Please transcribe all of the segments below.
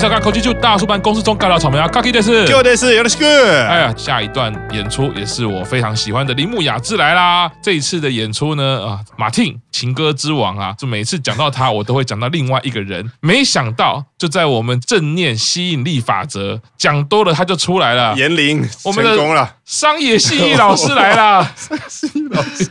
动物介绍，口技就大叔版公司中干扰草莓啊，卡基的是，就的是，有的是。哎呀，下一段演出也是我非常喜欢的铃木雅之来啦。这一次的演出呢，啊，马汀情歌之王啊，就每次讲到他，我都会讲到另外一个人。没想到就在我们正念吸引力法则讲多了，他就出来了。言灵，我们的商野信义老师来了。信义老师，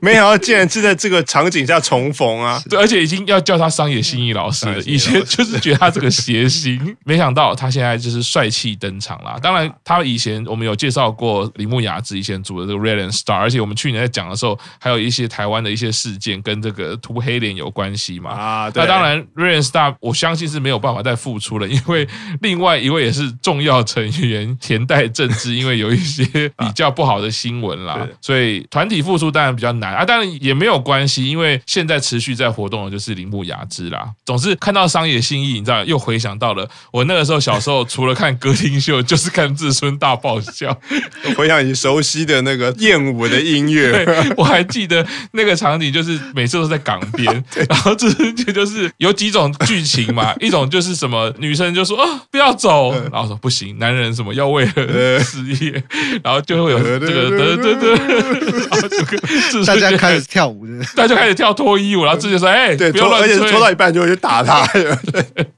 没想到竟然是在这个场景下重逢啊！对，而且已经要叫他商野信义老师了。以前就是觉得他这个谐星，没想到他现在就是帅气登场啦。当然，他以前我们有介绍过铃木雅之以前组的这个 Red and Star，而且我们去年在讲的时候，还有一些台湾的一些事件跟这个涂黑脸有关系嘛。啊，对。那当然，Red and Star 我相信是没有办法再复出了，因为另外一位也是重要成员田代正治，因为有一些比较不好的新闻啦，所以团体复出当然比较难啊。当然也没有关系，因为现在持续在活动的就是铃木雅之啦。总是看到商野信义，你知道又回想到了我那个时候小时候，除了看歌厅秀，就是看志村大爆笑。回想你熟悉的那个艳舞的音乐，我还记得那个场景，就是每次都在港边，然后这就就是有几种剧情嘛，一种就是什么女生就说啊不要走，然后说不行，男人什么要为了事业，然后就会有这个得得得，然后这个大家开始跳舞，大家开始跳脱衣舞，然后志就说哎，对，不要乱吹，而且拖到一半就会去打他，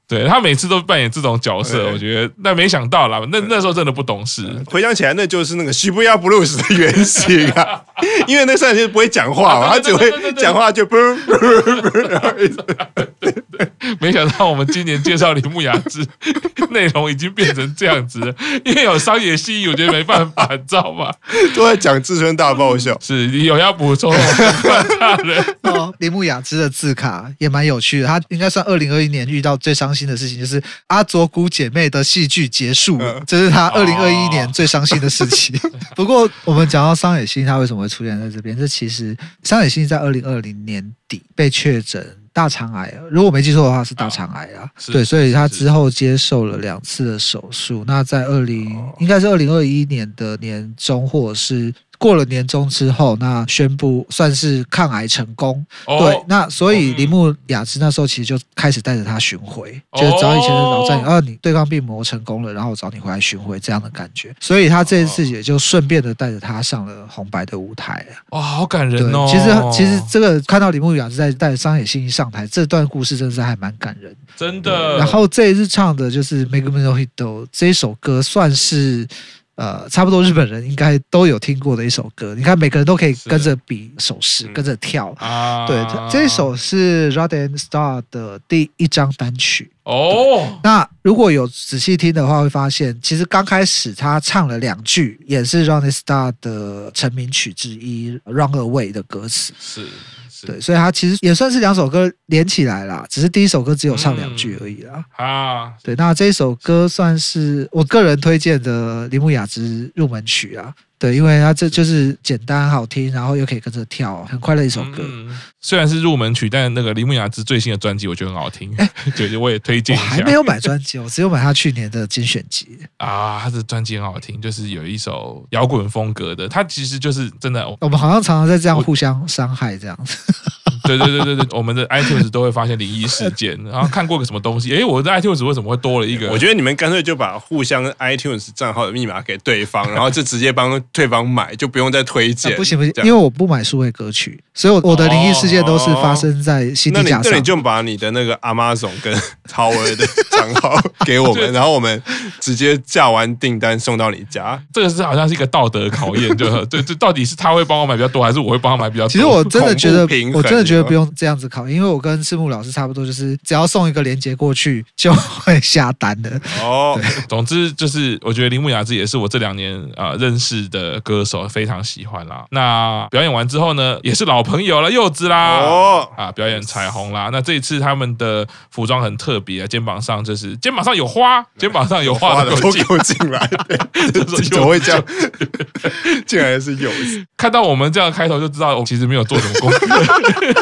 对，他每次都扮演这种角色，我觉得那没想到啦，那那时候真的不懂事，回想起来那就是那个 Shibuya Blues 的原型啊，因为那时候就不会讲话嘛，他只会讲话就嘣嘣嘣，然后一直对对，没想到我们今年介绍铃木雅之，内容已经变成这样子了，因为有商业戏，我觉得没办法，你知道吗？都在讲自尊大爆笑，是有要补充 哦，铃木雅之的字卡也蛮有趣的，他应该算二零二一年遇到最伤心的事情，就是阿佐谷姐妹的戏剧结束，这是他二零二一年最伤心的事情。不过我们讲到商野信义，他为什么会出现在这边？这其实商野信义在二零二零年底被确诊大肠癌，如果我没记错的话是大肠癌啊。对，所以他之后接受了两次的手术。那在二零应该是二零二一年的年中，或者是。过了年终之后，那宣布算是抗癌成功。哦、对，那所以铃木雅之那时候其实就开始带着他巡回，哦、就是找以前的老战友，啊，你对抗病魔成功了，然后我找你回来巡回这样的感觉。所以他这一次也就顺便的带着他上了红白的舞台哇、哦，好感人哦！其实其实这个看到铃木雅之在带着商野信一上台，这段故事真的是还蛮感人，真的。然后这一次唱的就是《Megumi no Hito》这一首歌，算是。呃，差不多日本人应该都有听过的一首歌，你看每个人都可以跟着比手势，跟着跳。啊，对，这一首是 Rod and Star 的第一张单曲。哦，那如果有仔细听的话，会发现其实刚开始他唱了两句，也是 Rod and Star 的成名曲之一《Run Away》的歌词。是。对，所以他其实也算是两首歌连起来啦，只是第一首歌只有唱两句而已啦。嗯、啊，对，那这一首歌算是我个人推荐的铃木雅之入门曲啊。对，因为它这就是简单好听，然后又可以跟着跳，很快乐一首歌。嗯、虽然是入门曲，但那个铃木雅之最新的专辑我觉得很好听。哎，对，我也推荐一下。我还没有买专辑，我只有买他去年的精选集。啊，他的专辑很好听，就是有一首摇滚风格的。他其实就是真的，我们好像常常在这样互相伤害这样子。对对对对对，我们的 iTunes 都会发现灵异事件，然后看过个什么东西，哎，我的 iTunes 为什么会多了一个？我觉得你们干脆就把互相 iTunes 账号的密码给对方，然后就直接帮对方买，就不用再推荐。不行不行，因为我不买数位歌曲，所以我我的灵异事件都是发生在架上。那你就把你的那个 Amazon 跟 Tower 的账号给我们，然后我们直接下完订单送到你家。这个是好像是一个道德考验，就对，这到底是他会帮我买比较多，还是我会帮他买比较多？其实我真的觉得，我真的觉得不用这样子考，因为我跟赤木老师差不多，就是只要送一个链接过去就会下单的。哦，总之就是我觉得铃木雅之也是我这两年啊、呃、认识的歌手，非常喜欢啦。那表演完之后呢，也是老朋友了，柚子啦，哦啊，表演彩虹啦。那这一次他们的服装很特别啊，肩膀上就是肩膀上有花，肩膀上有花的都进来，怎么会这样？竟然是柚子。看到我们这样开头就知道，我其实没有做什么功课。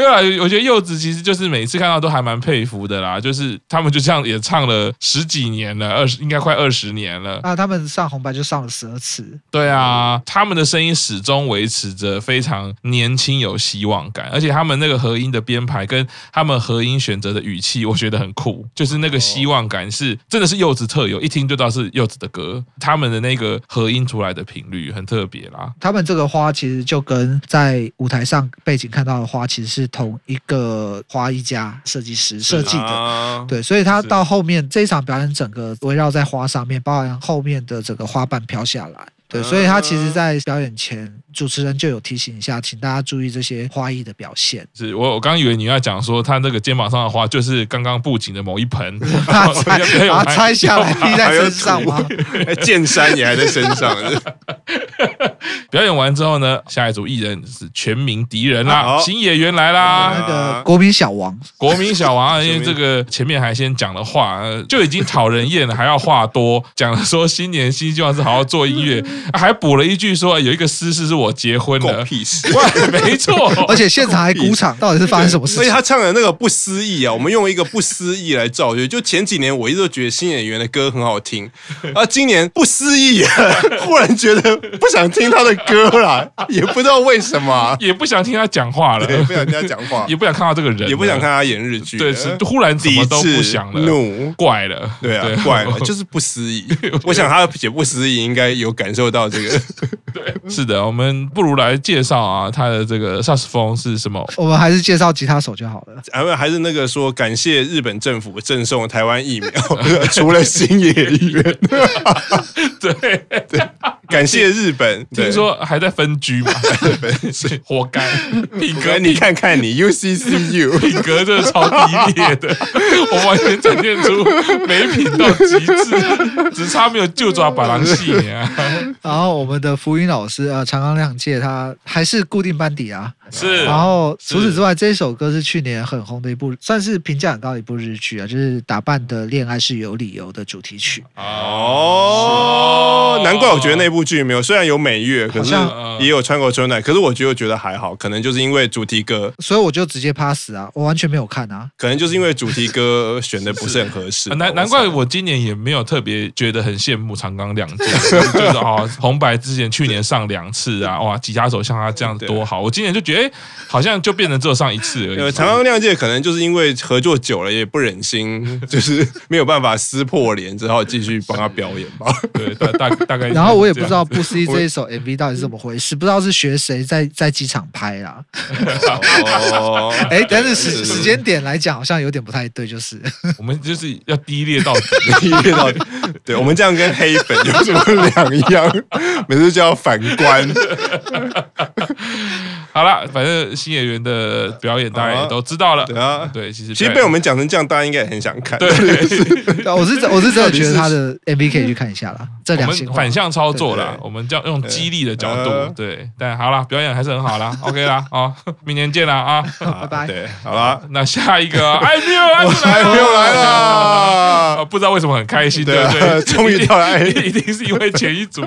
没有啦，我觉得柚子其实就是每次看到都还蛮佩服的啦，就是他们就这样也唱了十几年了，二十应该快二十年了。啊，他们上红白就上了十二次。对啊，他们的声音始终维持着非常年轻有希望感，而且他们那个和音的编排跟他们和音选择的语气，我觉得很酷，就是那个希望感是真的是柚子特有，一听就知道是柚子的歌。他们的那个和音出来的频率很特别啦。他们这个花其实就跟在舞台上背景看到的花其实是同一个花艺家设计师设计的，啊、对，所以他到后面这一场表演，整个围绕在花上面，包含后面的整个花瓣飘下来。对，所以他其实，在表演前，主持人就有提醒一下，请大家注意这些花艺的表现。是我，我刚以为你要讲说，他那个肩膀上的花，就是刚刚布景的某一盆，把它拆，把它拆下来 披在身上吗？剑山也还在身上。表演完之后呢，下一组艺人是全民敌人啦，新演员来啦，那个国民小王，国民小王，因为这个前面还先讲了话，就已经讨人厌了，还要话多，讲了说新年新希望是好好做音乐，还补了一句说有一个私事是我结婚了，屁事，没错，而且现场还鼓掌，到底是发生什么事？所以他唱的那个不思议啊，我们用一个不思议来造句。就前几年我一直都觉得新演员的歌很好听，啊，今年不思议，忽然觉得不想听他的歌了，也不知道为什么，也不想听他讲话了，不想听他讲话，也不想看到这个人，也不想看他演日剧，对，是忽然什么都不想了，怒，怪了，对啊，怪了，就是不思议。我想他写不思议，应该有感受到这个，对，是的，我们不如来介绍啊，他的这个萨克斯风是什么？我们还是介绍吉他手就好了，还 是还是那个说感谢日本政府赠送台湾疫苗，除了星野议员，对 对。感谢日本，听说还在分居嘛？是 活该。品格，你看看你 UCCU，品格真的超低劣的，我完全展现出没品到极致，只差没有就抓把狼戏啊。然后我们的福云老师啊，长冈亮介他还是固定班底啊。是。然后除此之外，这一首歌是去年很红的一部，算是评价很高的一部日剧啊，就是《打扮的恋爱是有理由》的主题曲。哦，难怪我觉得那部。剧没有，虽然有美月，可是也有川口春奈，可是我觉得觉得还好，可能就是因为主题歌，所以我就直接 pass 啊，我完全没有看啊，可能就是因为主题歌选的不是很合适，难难怪我今年也没有特别觉得很羡慕长冈亮介，就是啊红白之前去年上两次啊，哇，吉他手像他这样多好，我今年就觉得哎，好像就变成只有上一次而已。长冈亮介可能就是因为合作久了也不忍心，就是没有办法撕破脸，只好继续帮他表演吧。对，大大大概，然后我也不知道。不思议这一首 MV 到底是怎么回事？不知道是学谁在在机场拍啦。哦，哎，但是时时间点来讲，好像有点不太对，就是 我们就是要低劣到底，低劣到底。对，我们这样跟黑粉有什么两样？每次就要反观。好了，反正新演员的表演大家也都知道了。对啊，对，其实其实被我们讲成这样，大家应该也很想看。对，我是我是真的觉得他的 MV 可以去看一下啦。这两型反向操作啦，我们叫用激励的角度。对，但好了，表演还是很好啦。OK 啦，啊，明年见啦啊，拜拜。对，好了，那下一个 艾缪，艾缪来了，不知道为什么很开心，对不对？终于到来，一定是因为前一组。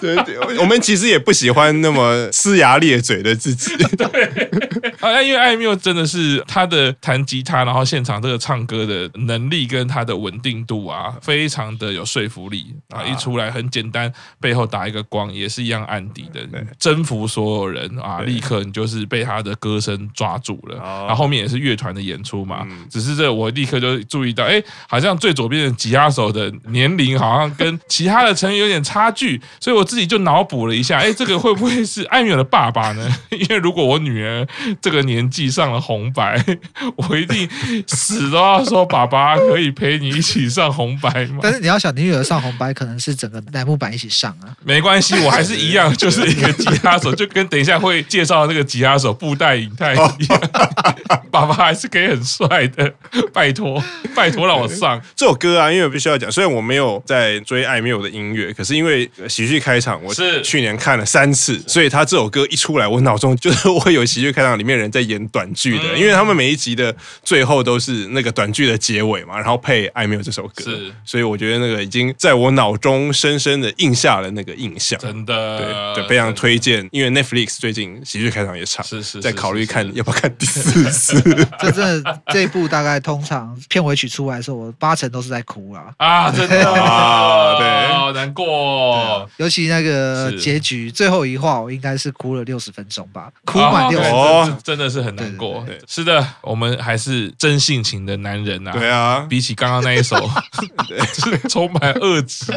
对对，我们其实也不喜欢。那么呲牙咧嘴的自己，对，啊，因为艾缪真的是他的弹吉他，然后现场这个唱歌的能力跟他的稳定度啊，非常的有说服力啊！一出来很简单，背后打一个光也是一样暗底的，征服所有人啊！立刻你就是被他的歌声抓住了，然后后面也是乐团的演出嘛，只是这我立刻就注意到，哎，好像最左边的吉他手的年龄好像跟其他的成员有点差距，所以我自己就脑补了一下，哎，这个会。会不会是艾米尔的爸爸呢？因为如果我女儿这个年纪上了红白，我一定死都要说爸爸可以陪你一起上红白吗？但是你要想，你女儿上红白可能是整个乃木坂一起上啊。没关系，我还是一样，就是一个吉他手，就跟等一下会介绍的那个吉他手布袋影太一样。爸爸还是可以很帅的，拜托，拜托让我上这首歌啊！因为我必须要讲，虽然我没有在追艾米尔的音乐，可是因为喜剧开场，我是去年看了三次。次，所以他这首歌一出来，我脑中就是 我有喜剧开场里面人在演短剧的，因为他们每一集的最后都是那个短剧的结尾嘛，然后配《爱没有》这首歌，是，所以我觉得那个已经在我脑中深深的印下了那个印象，真的，对对，非常推荐，因为 Netflix 最近喜剧开场也唱，是是，在考虑看要不要看第四次。这真的这一部大概通常片尾曲出来的时候，我八成都是在哭啊啊，真的 啊，对，好难过，尤其那个结局最后一话，我应该是哭了六十分钟吧，哭满六十分钟，真的是很难过。是的，我们还是真性情的男人呐。对啊，比起刚刚那一首，是 充满恶质，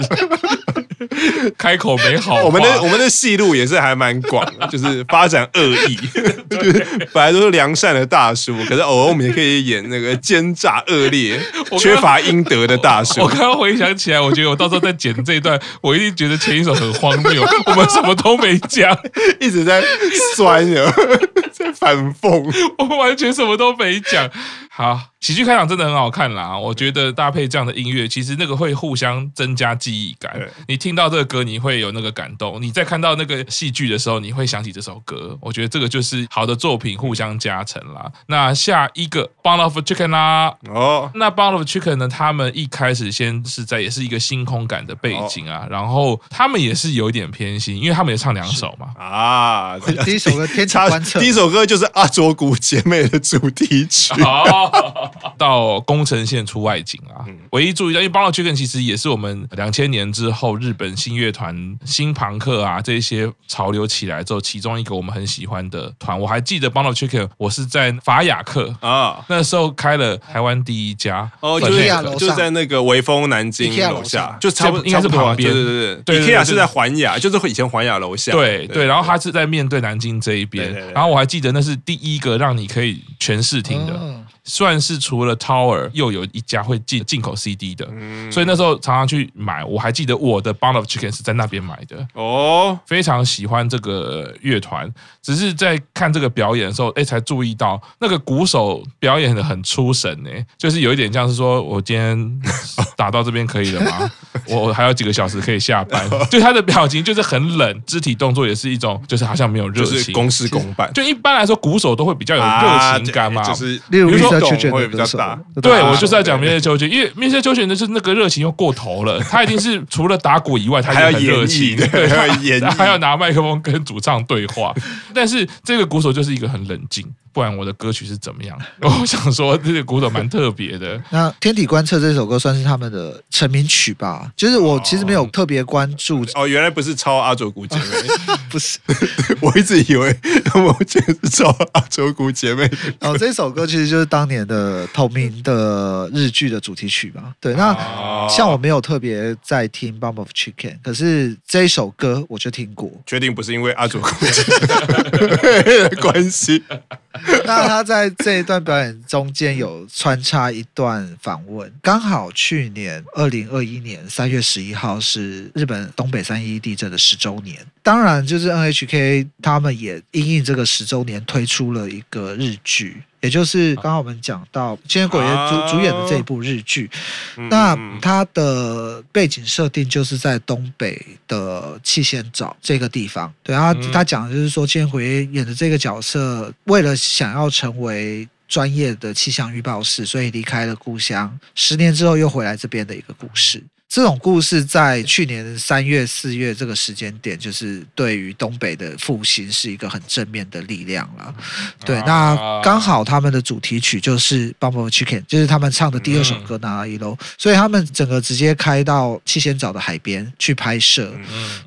开口没好话。我们的我们的戏路也是还蛮广的，就是发展恶意，就是本来都是良善的大叔，可是偶尔我们也可以演那个奸诈恶劣、缺乏应得的大叔。我刚刚回想起来，我觉得我到时候在剪这一段，我一定觉得前一首很荒谬，我们什么都没讲，一直在酸呀，在反讽，我们完全什么都没讲。好，喜剧开场真的很好看啦！我觉得搭配这样的音乐，其实那个会互相增加记忆感。对你听到这个歌，你会有那个感动；你在看到那个戏剧的时候，你会想起这首歌。我觉得这个就是好的作品互相加成啦。那下一个 Bun of Chicken 啦，哦，那 Bun of Chicken 呢？他们一开始先是在也是一个星空感的背景啊，哦、然后他们也是有一点偏心，因为他们也唱两首嘛。啊，第一首歌天差观测，第一首歌就是阿卓谷姐妹的主题曲。哦 到宫城县出外景啊！唯一注意到，因为 Bun of Chicken 其实也是我们两千年之后日本新乐团、新朋克啊这些潮流起来之后，其中一个我们很喜欢的团。我还记得 Bun of Chicken，我是在法雅克啊，那时候开了台湾第一家哦，就是就在那个微风南京楼下，就差不多应该是旁边，对对对对，IKEA 是在环雅，就是以前环雅楼下，对对，然后他是在面对南京这一边，然后我还记得那是第一个让你可以全视听的。算是除了 Tower 又有一家会进进口 CD 的，嗯、所以那时候常常去买。我还记得我的 Bon of Chicken 是在那边买的哦，非常喜欢这个乐团。只是在看这个表演的时候，哎，才注意到那个鼓手表演的很出神呢，就是有一点像是说我今天打到这边可以了吗？我还有几个小时可以下班。对他的表情就是很冷，肢体动作也是一种，就是好像没有热情，公事公办。就一般来说，鼓手都会比较有热情感嘛，就是例如说。会比较大，对，我就是在讲面色秋千，因为面色秋千的是那个热情又过头了，他一定是除了打鼓以外，他还要热情，对，还要演，还要拿麦克风跟主唱对话。但是这个鼓手就是一个很冷静。不然我的歌曲是怎么样？我想说这个鼓手蛮特别的。那《天体观测》这首歌算是他们的成名曲吧？就是我其实没有特别关注哦。哦，原来不是抄阿卓古姐妹，不是，我一直以为他们其实是抄阿卓古姐妹。哦，这首歌其实就是当当年的同名的日剧的主题曲吧？对，那像我没有特别在听《Bun of Chicken》，可是这一首歌我就听过。确定不是因为阿佐谷姐妹的关系？那他在这一段表演中间有穿插一段访问，刚好去年二零二一年三月十一号是日本东北三一地震的十周年，当然就是 NHK 他们也因应这个十周年推出了一个日剧。也就是刚刚我们讲到千叶鬼爷主主演的这一部日剧，那它的背景设定就是在东北的气仙沼这个地方。对啊，他讲的就是说千回演的这个角色，为了想要成为专业的气象预报士，所以离开了故乡，十年之后又回来这边的一个故事。这种故事在去年三月、四月这个时间点，就是对于东北的复兴是一个很正面的力量了。对，那刚好他们的主题曲就是《Bumble Chicken》，就是他们唱的第二首歌《那一楼》，所以他们整个直接开到七仙沼的海边去拍摄。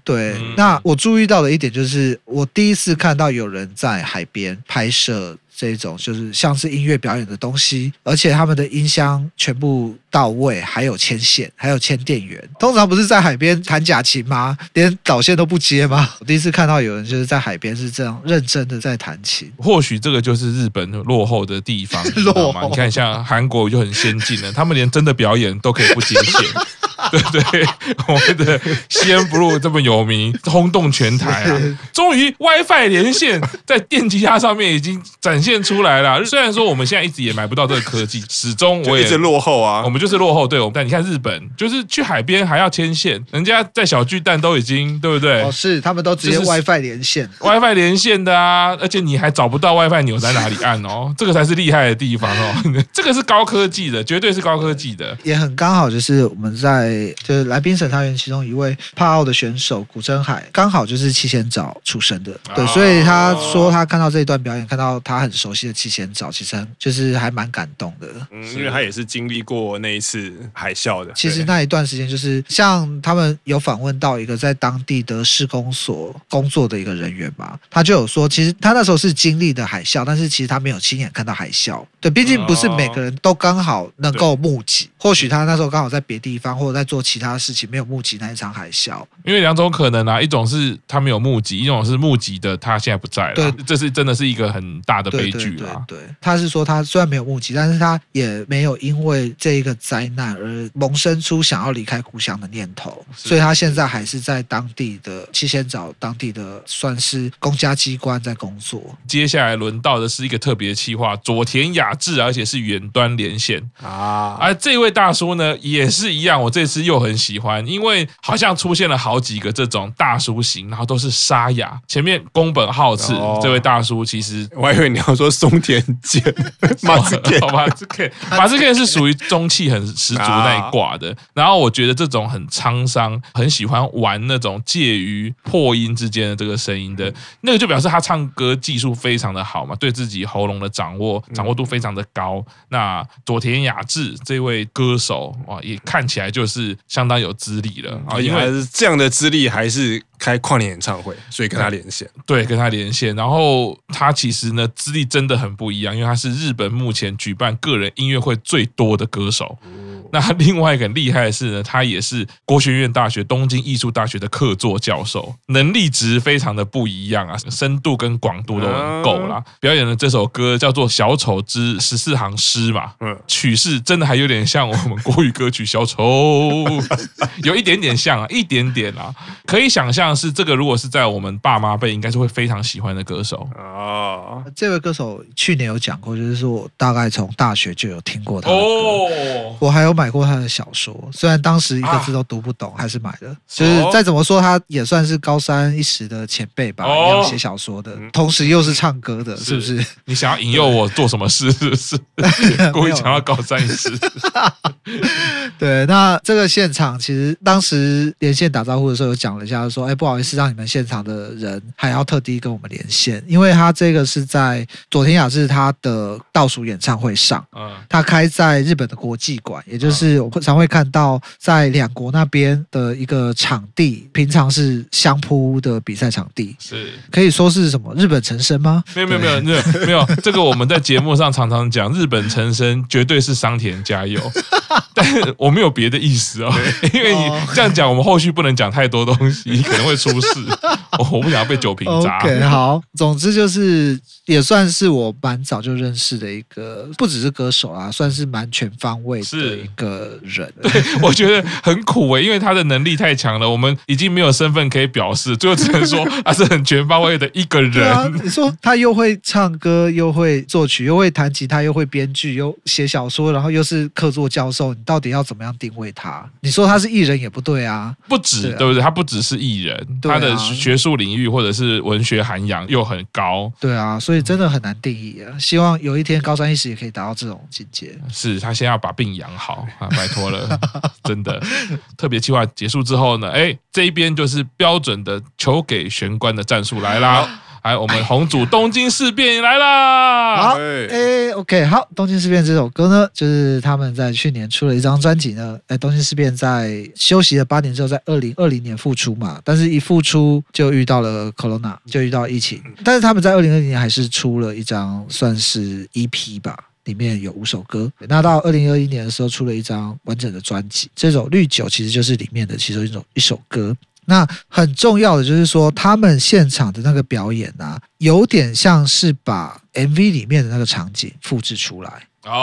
对，那我注意到的一点就是，我第一次看到有人在海边拍摄。这种就是像是音乐表演的东西，而且他们的音箱全部到位，还有牵线，还有牵电源。通常不是在海边弹假琴吗？连导线都不接吗？我第一次看到有人就是在海边是这样认真的在弹琴。或许这个就是日本落后的地方，你知道吗？你看像韩国就很先进了，他们连真的表演都可以不接线。对对，我们的西安 blue 这么有名，轰动全台啊！终于 WiFi 连线在电吉他上面已经展现出来了。虽然说我们现在一直也买不到这个科技，始终我也一直落后啊。我们就就是落后。对，我们但你看日本，就是去海边还要牵线，人家在小巨蛋都已经对不对？哦，是他们都直接 WiFi 连线，WiFi 连线的啊，而且你还找不到 WiFi 钮在哪里按哦，这个才是厉害的地方哦，这个是高科技的，绝对是高科技的。也很刚好，就是我们在就是来宾审查员其中一位帕奥的选手古禛海，刚好就是七仙早出生的，对，哦、所以他说他看到这一段表演，看到他很熟悉的七仙早，其实就是还蛮感动的，嗯，因为他也是经历过那一次海啸的。其实那一段时间，就是像他们有访问到一个在当地的市公所工作的一个人员嘛，他就有说，其实他那时候是经历的海啸，但是其实他没有亲眼看到海啸。对，毕竟不是每个人都刚好能够目击，或许他那时候刚好在别地方或者在做其他事情，没有目击那一场海啸。因为两种可能啊，一种是他没有目击，一种是目击的他现在不在了。对，这是真的是一个很大的悲剧啊。对，他是说他虽然没有目击，但是他也没有因为这一个灾难而萌生出想要离开故乡的念头，所以他现在还是在当地的七仙沼当地的算是公家机关在工作。接下来轮到的是一个特别企划，佐田雅志，而且是远端连线啊。而这位大叔呢，也是一样，我这次又很喜欢，因为好像出现了好几个这种大叔型，然后都是沙哑。前面宫本浩次、哦、这位大叔，其实我还以为你要说松田健、马斯克，马斯克，马斯克是属于中气很十足那一挂的。然后我觉得这种很沧桑，很喜欢玩那种介于破音之间的这个声音的，那个就表示他唱歌技术非常的好嘛，对自己喉咙的掌握掌握度非常的高。那佐田雅治这位歌手哇，也看起来就是相当有资历了啊，因为这样的资历还是。开跨年演唱会，所以跟他连线，对，跟他连线。然后他其实呢，资历真的很不一样，因为他是日本目前举办个人音乐会最多的歌手。那另外一个很厉害的是呢，他也是国学院大学、东京艺术大学的客座教授，能力值非常的不一样啊，深度跟广度都很够啦。表演的这首歌叫做《小丑之十四行诗》嘛，嗯，曲式真的还有点像我们国语歌曲《小丑》，有一点点像啊，一点点啊，可以想象。像是这个，如果是在我们爸妈辈，应该是会非常喜欢的歌手啊。这位歌手去年有讲过，就是说我大概从大学就有听过他的歌，哦、我还有买过他的小说，虽然当时一个字都读不懂，啊、还是买的。就是再怎么说，他也算是高三一时的前辈吧，要写、哦、小说的，同时又是唱歌的，是不是？你想要引诱我做什么事？是不是？故意想要高三一时？对，那这个现场其实当时连线打招呼的时候，有讲了一下，说：“哎。”不好意思，让你们现场的人还要特地跟我们连线，因为他这个是在佐田雅志他的倒数演唱会上，嗯，他开在日本的国际馆，也就是我常会看到在两国那边的一个场地，平常是相扑的比赛场地，是。可以说是什么日本成蠵吗？没有没有没有没有没有，这个我们在节目上常常讲，日本成蠵绝对是桑田加油，但是我没有别的意思哦，因为你这样讲，我们后续不能讲太多东西，可能。会出事，我不想要被酒瓶砸。OK，好，总之就是也算是我蛮早就认识的一个，不只是歌手啊，算是蛮全方位的一个人。对，我觉得很苦哎，因为他的能力太强了，我们已经没有身份可以表示，最后只能说他是很全方位的一个人。啊、你说他又会唱歌，又会作曲，又会弹吉他，又会编剧，又写小说，然后又是客座教授，你到底要怎么样定位他？你说他是艺人也不对啊，不止对不对？他不只是艺人。他的学术领域或者是文学涵养又很高，对啊，所以真的很难定义啊。希望有一天高山一时也可以达到这种境界。是他先要把病养好啊，拜托了，真的。特别计划结束之后呢，哎，这一边就是标准的求给玄关的战术来啦。来，我们红组东京事变来啦！好，哎，OK，好，东京事变这首歌呢，就是他们在去年出了一张专辑呢。哎，东京事变在休息了八年之后，在二零二零年复出嘛，但是一复出就遇到了 Corona，就遇到疫情。但是他们在二零二零年还是出了一张算是 EP 吧，里面有五首歌。那到二零二一年的时候，出了一张完整的专辑，这首《绿酒》其实就是里面的其中一种一首歌。那很重要的就是说，他们现场的那个表演啊，有点像是把 MV 里面的那个场景复制出来。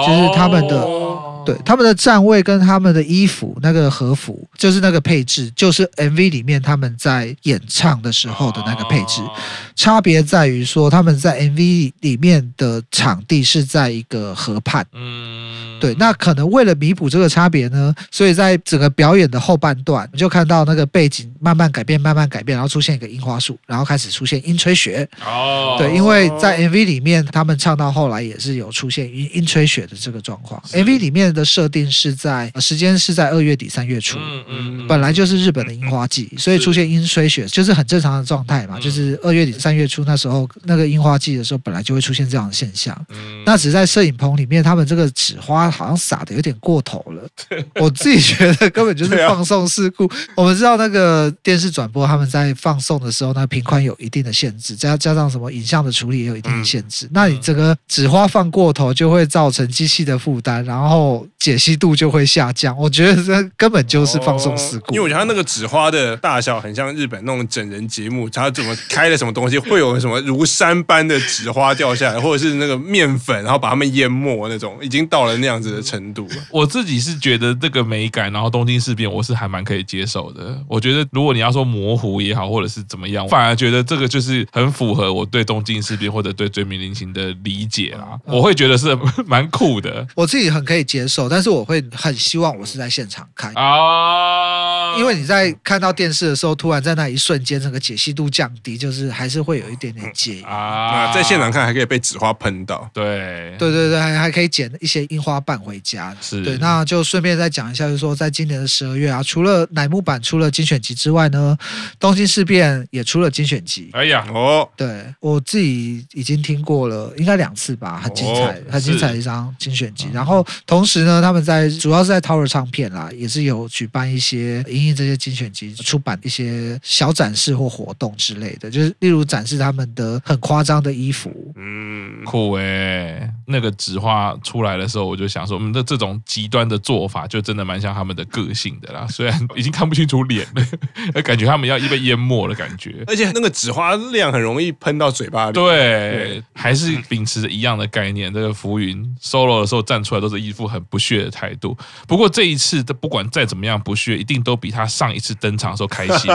就是他们的哦对他们的站位跟他们的衣服那个和服，就是那个配置，就是 MV 里面他们在演唱的时候的那个配置。哦差别在于说，他们在 MV 里面的场地是在一个河畔。嗯，对，那可能为了弥补这个差别呢，所以在整个表演的后半段，你就看到那个背景慢慢改变，慢慢改变，然后出现一个樱花树，然后开始出现樱吹雪。哦，对，因为在 MV 里面，他们唱到后来也是有出现樱樱吹雪的这个状况。MV 里面的设定是在呃时间是在二月底三月初。嗯嗯，本来就是日本的樱花季，所以出现樱吹雪就是很正常的状态嘛。嗯就是二月底三月初那时候那个樱花季的时候，本来就会出现这样的现象。嗯那只是在摄影棚里面，他们这个纸花好像撒的有点过头了。我自己觉得根本就是放送事故。我们知道那个电视转播他们在放送的时候，那频宽有一定的限制，加加上什么影像的处理也有一定的限制。那你这个纸花放过头，就会造成机器的负担，然后解析度就会下降。我觉得这根本就是放送事故。因为我觉得它那个纸花的大小很像日本那种整人节目，他怎么开了什么东西，会有什么如山般的纸花掉下来，或者是那个面粉，然后把它们淹没那种，已经到了那样子的程度了。我自己是觉得这个美感，然后东京事变，我是还蛮可以接受的。我觉得如果你要说模糊也好，或者是怎么样，反而觉得这个就是很符合我对东京事变或者对追名林檎的理解啦。我会觉得是蛮酷的我自己很可以接受，但是我会很希望我是在现场看。啊，因为你在看到电视的时候，突然在那一瞬间，整个解析度降低，就是还是会有一点点介意。啊，在现场看还可以被纸花喷到。对对对对，还还可以捡一些樱花瓣回家。是对，那就顺便再讲一下，就是说在今年的十二月啊，除了乃木坂出了精选集之外呢，东京事变也出了精选集。哎呀，哦，对我自己已经听过了，应该两次吧，很精彩，哦很精彩的一张精选集。然后同时呢，他们在主要是在 Tower 唱片啦，也是有举办一些因应这些精选集出版一些小展示或活动之类的，就是例如展示他们的很夸张的衣服。嗯，酷哎！那个纸花出来的时候，我就想说，我们的这种极端的做法，就真的蛮像他们的个性的啦。虽然已经看不清楚脸了，感觉他们要被淹没的感觉。而且那个纸花量很容易喷到嘴巴里。对，还是秉持着一样的概念。这个浮云 solo 的时候站出来都是一副很不屑的态度。不过这一次的不管再怎么样不屑，一定都比他上一次登场的时候开心。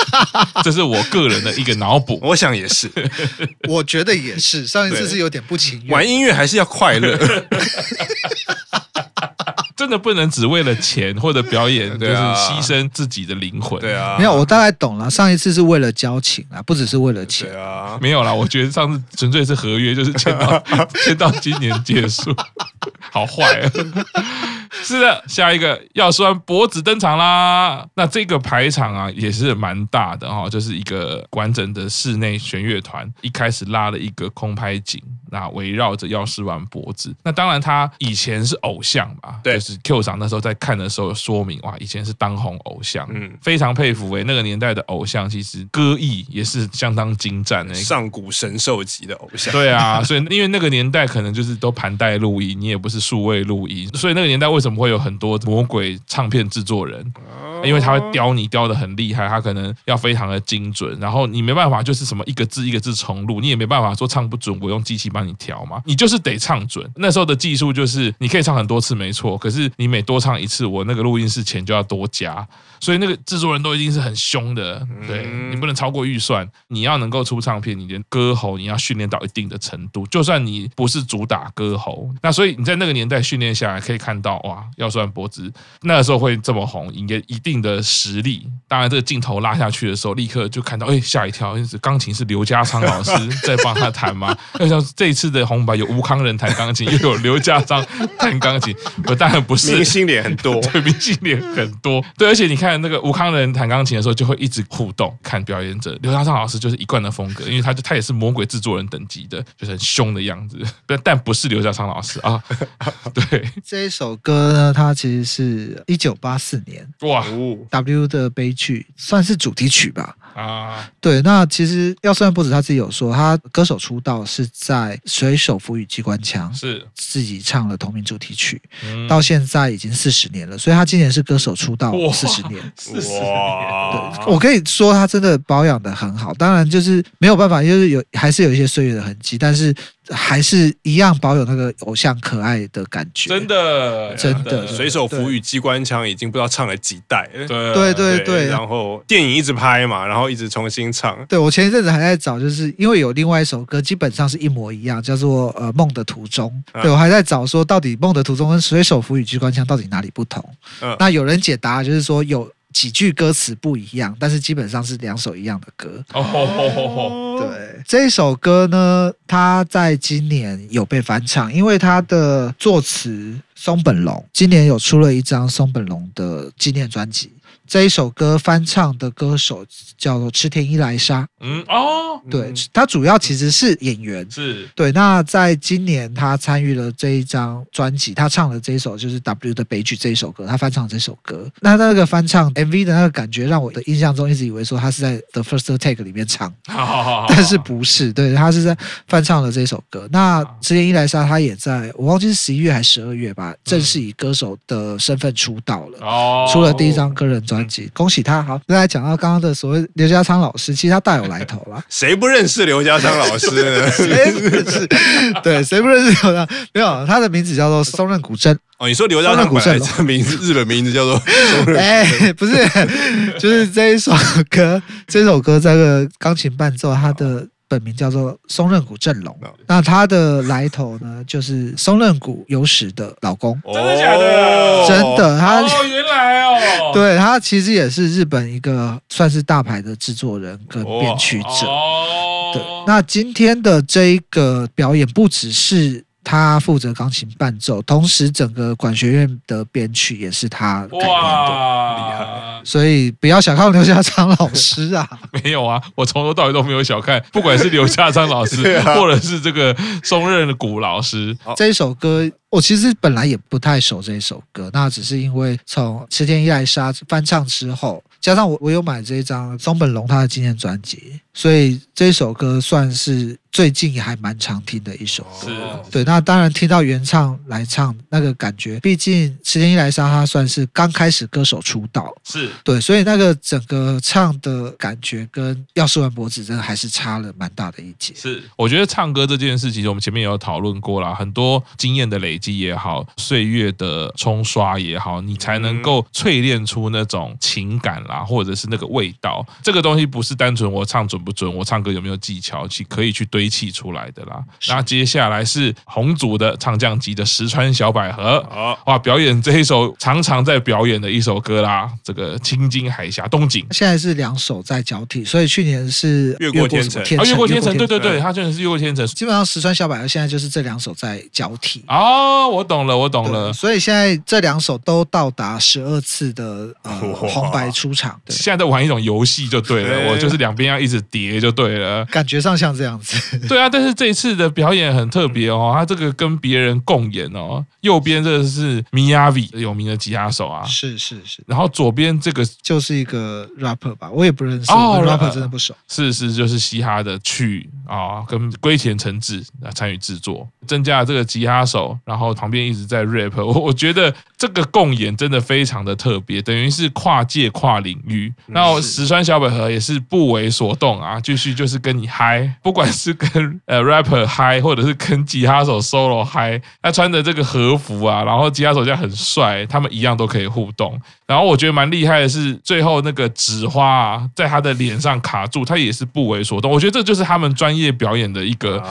这是我个人的一个脑补。我想也是，我觉得也是，上一次是有点不情愿。玩音乐还是要快乐。真的不能只为了钱或者表演，就是牺牲自己的灵魂。对啊，没有，我大概懂了。上一次是为了交情啊，不只是为了钱对。啊，没有啦，我觉得上次纯粹是合约，就是签到 签到今年结束，好坏啊！是的，下一个药师丸博子登场啦。那这个排场啊也是蛮大的哈、哦，就是一个完整的室内弦乐团，一开始拉了一个空拍景，那围绕着药师丸脖子。那当然他以前是偶像嘛，对就是 Q 长那时候在看的时候有说明哇，以前是当红偶像，嗯非常佩服诶，那个年代的偶像其实歌艺也是相当精湛的。上古神兽级的偶像。对啊，所以因为那个年代可能就是都盘带录音，你也不是数位录音，所以那个年代为什么会有很多魔鬼唱片制作人？因为他会雕你雕的很厉害，他可能要非常的精准，然后你没办法就是什么一个字一个字重录，你也没办法说唱不准，我用机器帮你调嘛，你就是得唱准。那时候的技术就是你可以唱很多次没错，可是你每多唱一次，我那个录音室钱就要多加，所以那个制作人都一定是很凶的，对你不能超过预算，你要能够出唱片，你的歌喉你要训练到一定的程度，就算你不是主打歌喉，那所以你在那个年代训练下来，可以看到哇，药师丸博子那个时候会这么红，也一定的实力。当然，这个镜头拉下去的时候，立刻就看到，哎，吓一跳，因为钢琴是刘家昌老师 在帮他弹吗。要像这一次的红白有吴康仁弹钢琴，又有刘家昌弹钢琴，我当然不是明星脸很多，对，明星脸很多。对，而且你看那个吴康仁弹钢琴的时候，就会一直互动，看表演者。刘家昌老师就是一贯的风格，因为他就他也是魔鬼制作人等级的，就是很凶的样子。但但不是刘家昌老师啊，对，这一首歌呢，它其实是一九八四年哇。哦 W 的悲剧，算是主题曲吧。啊，对，那其实要算不止他自己有说，他歌手出道是在《水手服与机关枪》是。自己唱了同名主题曲，嗯。到现在已经四十年了，所以他今年是歌手出道哇。四十年。四十哇我可以说他真的保养的很好，当然就是没有办法，就是有还是有一些岁月的痕迹，但是还是一样保有那个偶像可爱的感觉。真的，真的，水手服与机关枪已经不知道唱了几代了。对对对对。然后电影一直拍嘛，然后一直重新唱。对，我前一阵子还在找，就是因为有另外一首歌，基本上是一模一样，叫做呃《梦的途中》。对，我还在找说，到底《梦的途中》跟水手服与机关枪到底哪里不同？嗯，那有人解答就是说有。几句歌词不一样，但是基本上是两首一样的歌。哦，对，这一首歌呢，它在今年有被翻唱，因为它的作词松本龙今年有出了一张松本龙的纪念专辑。这一首歌翻唱的歌手叫做池田一来沙，嗯哦，对，他主要其实是演员，是。对。那在今年他参与了这一张专辑，他唱的这一首就是《W 的悲剧》这一首歌，他翻唱这首歌。那那个翻唱 MV 的那个感觉，让我的印象中一直以为说他是在《The First Take》里面唱，好好好好，但是不是，对，他是在翻唱了这首歌。那池田一来沙他也在我忘记是十一月还是十二月吧，正式以歌手的身份出道了，哦，出了第一张个人专。恭喜他！好，再来讲到刚刚的所谓刘家昌老师，其实他大有来头了。谁不认识刘家昌老师呢？谁不认识？对，谁不认识刘家？没有，他的名字叫做松任谷正。哦，你说刘家昌古正这名字，日本名字叫做松任？哎，不是，就是这一首歌，这首歌这个钢琴伴奏，他的。本名叫做松任谷正隆，那他的来头呢，就是松任谷由史的老公。真的假的？真的，他哦，原来哦，对，他其实也是日本一个算是大牌的制作人跟编曲者。对，那今天的这一个表演不只是。他负责钢琴伴奏，同时整个管弦乐的编曲也是他改编的，厉害。所以不要小看刘家昌老师啊！没有啊，我从头到尾都没有小看，不管是刘家昌老师，啊、或者是这个松任谷老师，这一首歌。我其实本来也不太熟这一首歌，那只是因为从池田一来沙翻唱之后，加上我我有买这一张松本龙他的纪念专辑，所以这首歌算是最近也还蛮常听的一首歌。是，对。那当然听到原唱来唱那个感觉，毕竟池田一来沙他算是刚开始歌手出道，是对，所以那个整个唱的感觉跟药师丸博子真的还是差了蛮大的一截。是，我觉得唱歌这件事情，我们前面也有讨论过啦，很多经验的累。也好，岁月的冲刷也好，你才能够淬炼出那种情感啦，或者是那个味道。这个东西不是单纯我唱准不准，我唱歌有没有技巧，去可以去堆砌出来的啦。那接下来是红组的唱将级的石川小百合，哇，表演这一首常常在表演的一首歌啦，这个青金海峡东景。现在是两首在交替，所以去年是越过天成，越过天成，对对对，他去年是越过天成。基本上石川小百合现在就是这两首在交替哦。哦，我懂了，我懂了。所以现在这两首都到达十二次的呃红白出场。对，现在在玩一种游戏就对了，我就是两边要一直叠就对了。感觉上像这样子。对啊，但是这一次的表演很特别哦，他这个跟别人共演哦。右边这个是 Miyavi 有名的吉他手啊，是是是。然后左边这个就是一个 rapper 吧，我也不认识，哦，rapper 真的不熟。是是，就是嘻哈的曲啊，跟龟田诚治啊参与制作，增加了这个吉他手，然后然后旁边一直在 rap。我我觉得这个共演真的非常的特别，等于是跨界跨领域。然后石川小百合也是不为所动啊，继续就是跟你嗨，不管是跟呃 rapper 嗨，或者是跟吉他手 solo 嗨，他穿着这个和服啊，然后吉他手这样很帅，他们一样都可以互动。然后我觉得蛮厉害的是，最后那个纸花啊，在他的脸上卡住，他也是不为所动。我觉得这就是他们专业表演的一个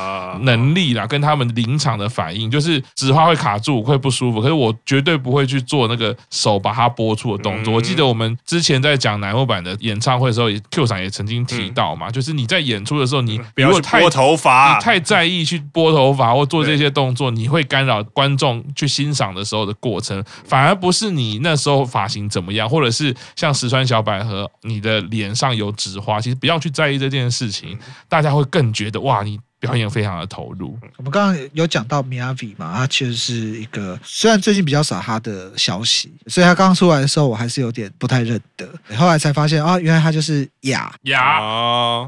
能力啦，跟他们临场的反应，就是纸花会卡住，会不舒服。可是我绝对不会去做那个手把它拨出的动作。我记得我们之前在讲乃木版的演唱会的时候，Q 桑也曾经提到嘛，就是你在演出的时候，你如果太拨头发，你太在意去拨头发或做这些动作，你会干扰观众。去欣赏的时候的过程，反而不是你那时候发型怎么样，或者是像石川小百合，你的脸上有纸花，其实不要去在意这件事情，大家会更觉得哇，你。表演非常的投入。我们刚刚有讲到 Miyavi 嘛，他其实是一个虽然最近比较少他的消息，所以他刚刚出来的时候，我还是有点不太认得。后来才发现啊，原来他就是雅雅。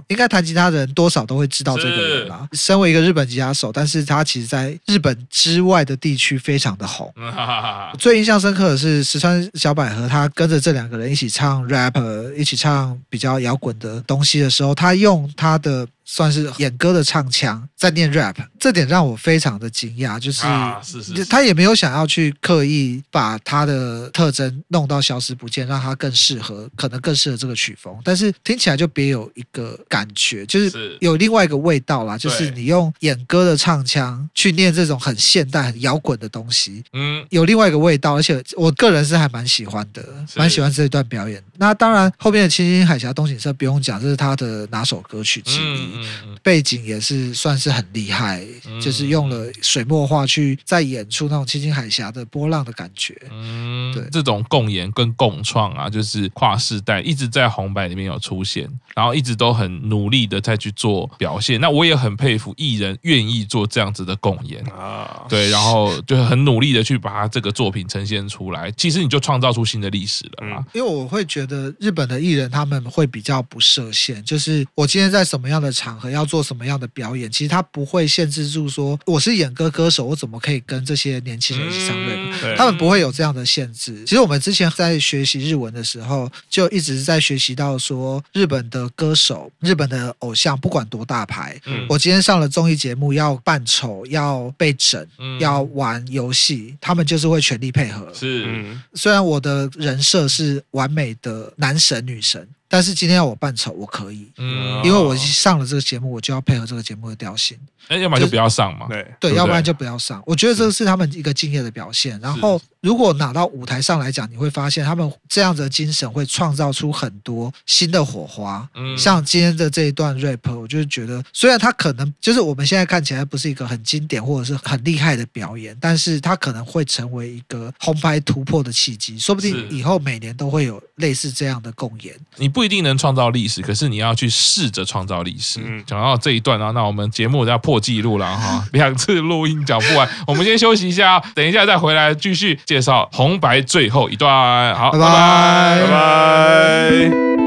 应该弹吉他的人多少都会知道这个人啦。身为一个日本吉他手，但是他其实在日本之外的地区非常的红。最印象深刻的是石川小百合，他跟着这两个人一起唱 rap，一起唱比较摇滚的东西的时候，他用他的。算是演歌的唱腔在念 rap，这点让我非常的惊讶，就是，啊、是，是是，他也没有想要去刻意把他的特征弄到消失不见，让他更适合，可能更适合这个曲风，但是听起来就别有一个感觉，就是有另外一个味道啦，就是你用演歌的唱腔去念这种很现代、很摇滚的东西，嗯，有另外一个味道，而且我个人是还蛮喜欢的，蛮喜欢这一段表演。那当然后面的《青青海峡东景色》不用讲，这是他的拿手歌曲之一，嗯、背景也是算是很厉害，嗯、就是用了水墨画去再演出那种青青海峡的波浪的感觉。嗯，对，这种共演跟共创啊，就是跨世代一直在红白里面有出现，然后一直都很努力的在去做表现。那我也很佩服艺人愿意做这样子的共演啊，对，然后就很努力的去把他这个作品呈现出来。其实你就创造出新的历史了嘛。嗯、因为我会觉得日本的艺人他们会比较不设限，就是我今天在什么样的场合要做什么样的表演，其实他不会限制住说我是演歌歌手，我怎么可以跟这些年轻人一起唱 rap？、嗯、他们不会有这样的限制。其实我们之前在学习日文的时候，就一直在学习到说，日本的歌手、日本的偶像，不管多大牌，嗯、我今天上了综艺节目要扮丑、要被整、嗯、要玩游戏，他们就是会全力配合。是，虽然我的人设是完美的男神女神。但是今天要我扮丑，我可以，嗯，因为我上了这个节目，我就要配合这个节目的调性。哎，要不然就不要上嘛。对对，要不然就不要上。我觉得这个是他们一个敬业的表现。然后，如果拿到舞台上来讲，你会发现他们这样子的精神会创造出很多新的火花。嗯，像今天的这一段 rap，我就是觉得，虽然他可能就是我们现在看起来不是一个很经典或者是很厉害的表演，但是他可能会成为一个红牌突破的契机。说不定以后每年都会有类似这样的共演。你不一定能创造历史，可是你要去试着创造历史。嗯，讲到这一段啊，那我们节目要破纪录了哈，两次录音讲不完，我们先休息一下，等一下再回来继续介绍红白最后一段。好，拜拜，拜拜。拜拜。